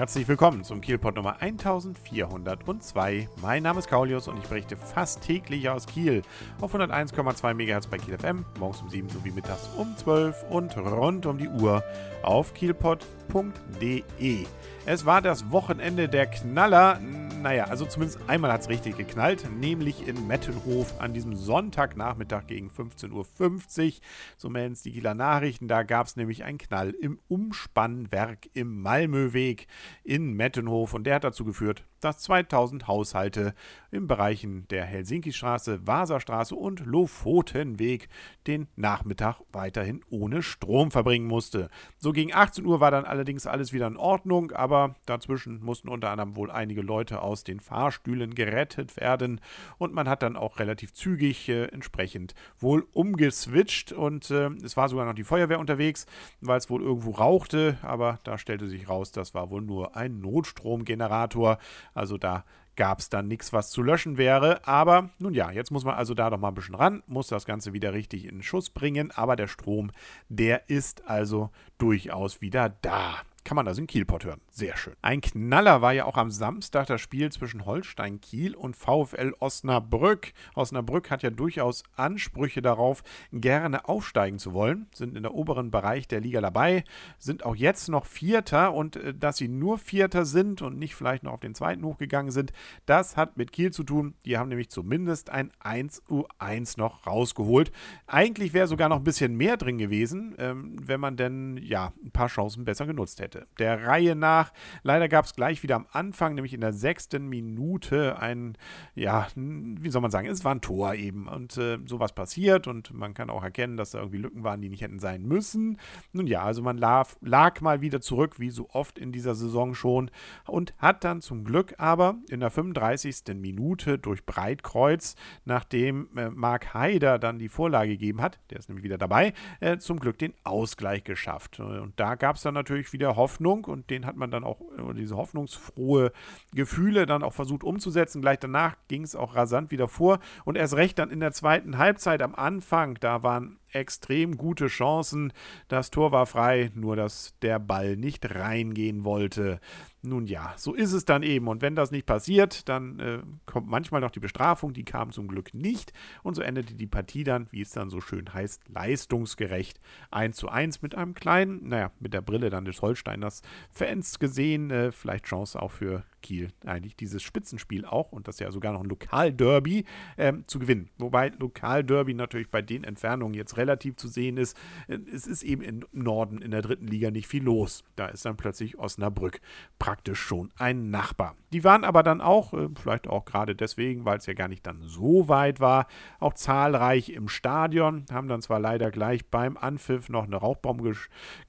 Herzlich willkommen zum Kielpot Nummer 1402. Mein Name ist Kaulius und ich berichte fast täglich aus Kiel auf 101,2 MHz bei Kiel FM, morgens um 7 sowie mittags um 12 und rund um die Uhr auf kielpot.de. Es war das Wochenende der Knaller. Naja, also zumindest einmal hat es richtig geknallt, nämlich in Mettenhof an diesem Sonntagnachmittag gegen 15.50 Uhr. So melden es die Kieler Nachrichten. Da gab es nämlich einen Knall im Umspannwerk im Malmöweg in Mettenhof und der hat dazu geführt, dass 2000 Haushalte im Bereichen der Helsinki-Straße, Vasastraße und Lofotenweg den Nachmittag weiterhin ohne Strom verbringen musste. So gegen 18 Uhr war dann allerdings alles wieder in Ordnung, aber dazwischen mussten unter anderem wohl einige Leute aus den Fahrstühlen gerettet werden und man hat dann auch relativ zügig äh, entsprechend wohl umgeswitcht und äh, es war sogar noch die Feuerwehr unterwegs, weil es wohl irgendwo rauchte, aber da stellte sich raus, das war wohl nur ein Notstromgenerator. Also da gab es dann nichts, was zu löschen wäre. Aber nun ja, jetzt muss man also da doch mal ein bisschen ran, muss das Ganze wieder richtig in Schuss bringen. Aber der Strom, der ist also durchaus wieder da kann man das in Kielport hören. Sehr schön. Ein Knaller war ja auch am Samstag das Spiel zwischen Holstein Kiel und VfL Osnabrück. Osnabrück hat ja durchaus Ansprüche darauf, gerne aufsteigen zu wollen, sind in der oberen Bereich der Liga dabei, sind auch jetzt noch Vierter und äh, dass sie nur Vierter sind und nicht vielleicht noch auf den zweiten hochgegangen sind, das hat mit Kiel zu tun. Die haben nämlich zumindest ein 1 U1 noch rausgeholt. Eigentlich wäre sogar noch ein bisschen mehr drin gewesen, ähm, wenn man denn ja ein paar Chancen besser genutzt hätte hätte. Der Reihe nach. Leider gab es gleich wieder am Anfang, nämlich in der sechsten Minute, ein, ja, wie soll man sagen, es war ein Tor eben. Und äh, sowas passiert und man kann auch erkennen, dass da irgendwie Lücken waren, die nicht hätten sein müssen. Nun ja, also man lag, lag mal wieder zurück, wie so oft in dieser Saison schon, und hat dann zum Glück aber in der 35. Minute durch Breitkreuz, nachdem äh, Marc Haider dann die Vorlage gegeben hat, der ist nämlich wieder dabei, äh, zum Glück den Ausgleich geschafft. Und da gab es dann natürlich wieder Hoffnung und den hat man dann auch, diese hoffnungsfrohe Gefühle dann auch versucht umzusetzen. Gleich danach ging es auch rasant wieder vor und erst recht dann in der zweiten Halbzeit am Anfang, da waren extrem gute Chancen. Das Tor war frei, nur dass der Ball nicht reingehen wollte. Nun ja, so ist es dann eben. Und wenn das nicht passiert, dann äh, kommt manchmal noch die Bestrafung. Die kam zum Glück nicht. Und so endete die Partie dann, wie es dann so schön heißt, leistungsgerecht 1 zu 1 mit einem kleinen, naja, mit der Brille dann des Holsteiners Fans gesehen. Äh, vielleicht Chance auch für Kiel eigentlich dieses Spitzenspiel auch und das ja sogar noch ein Lokalderby ähm, zu gewinnen. Wobei Lokalderby natürlich bei den Entfernungen jetzt relativ zu sehen ist. Äh, es ist eben im Norden in der dritten Liga nicht viel los. Da ist dann plötzlich Osnabrück praktisch schon ein Nachbar. Die waren aber dann auch, äh, vielleicht auch gerade deswegen, weil es ja gar nicht dann so weit war, auch zahlreich im Stadion, haben dann zwar leider gleich beim Anpfiff noch eine Rauchbombe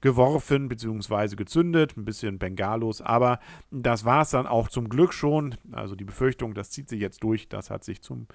geworfen bzw. gezündet, ein bisschen Bengalos, aber das war es dann auch zum Glück schon. Also die Befürchtung, das zieht sich jetzt durch, das hat sich zum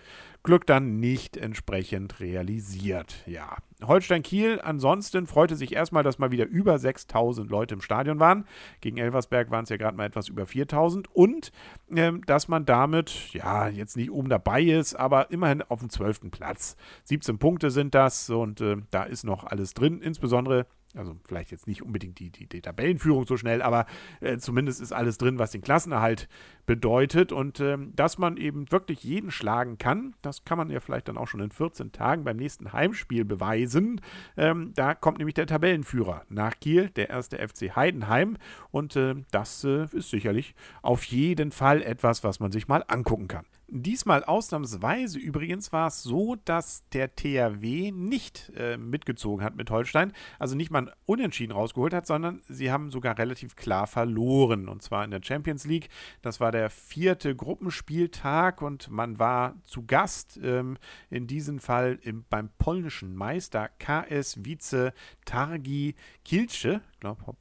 Glück dann nicht entsprechend realisiert. Ja, Holstein Kiel ansonsten freute sich erstmal, dass mal wieder über 6000 Leute im Stadion waren. Gegen Elversberg waren es ja gerade mal etwas über 4000 und ähm, dass man damit ja jetzt nicht oben dabei ist, aber immerhin auf dem 12. Platz. 17 Punkte sind das und äh, da ist noch alles drin, insbesondere also vielleicht jetzt nicht unbedingt die, die, die Tabellenführung so schnell, aber äh, zumindest ist alles drin, was den Klassenerhalt bedeutet. Und äh, dass man eben wirklich jeden schlagen kann, das kann man ja vielleicht dann auch schon in 14 Tagen beim nächsten Heimspiel beweisen. Ähm, da kommt nämlich der Tabellenführer nach Kiel, der erste FC Heidenheim. Und äh, das äh, ist sicherlich auf jeden Fall etwas, was man sich mal angucken kann. Diesmal ausnahmsweise übrigens war es so, dass der THW nicht äh, mitgezogen hat mit Holstein, also nicht mal unentschieden rausgeholt hat, sondern sie haben sogar relativ klar verloren. Und zwar in der Champions League. Das war der vierte Gruppenspieltag und man war zu Gast ähm, in diesem Fall im, beim polnischen Meister KS Vice Targi Kielce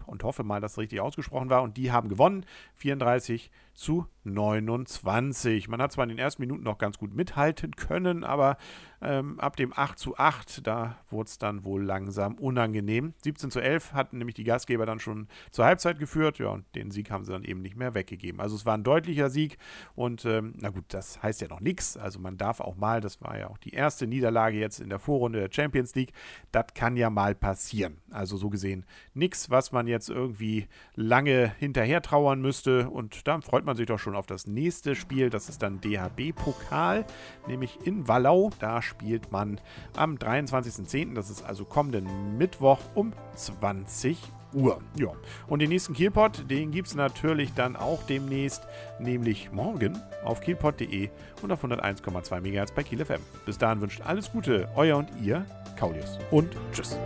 und hoffe mal, dass es richtig ausgesprochen war. Und die haben gewonnen. 34 zu 29. Man hat zwar in den ersten Minuten noch ganz gut mithalten können, aber Ähm, ab dem 8 zu 8, da wurde es dann wohl langsam unangenehm. 17 zu 11 hatten nämlich die Gastgeber dann schon zur Halbzeit geführt. Ja, und den Sieg haben sie dann eben nicht mehr weggegeben. Also es war ein deutlicher Sieg und ähm, na gut, das heißt ja noch nichts. Also man darf auch mal, das war ja auch die erste Niederlage jetzt in der Vorrunde der Champions League, das kann ja mal passieren. Also so gesehen nichts, was man jetzt irgendwie lange hinterher trauern müsste und da freut man sich doch schon auf das nächste Spiel. Das ist dann DHB-Pokal, nämlich in Wallau. Da spielt man am 23.10., das ist also kommenden Mittwoch um 20 Uhr. Ja. Und den nächsten Kielpot, den gibt es natürlich dann auch demnächst, nämlich morgen auf kielpot.de und auf 101,2 MHz bei Kiel FM. Bis dahin wünscht alles Gute, euer und ihr, Kaulius. Und tschüss.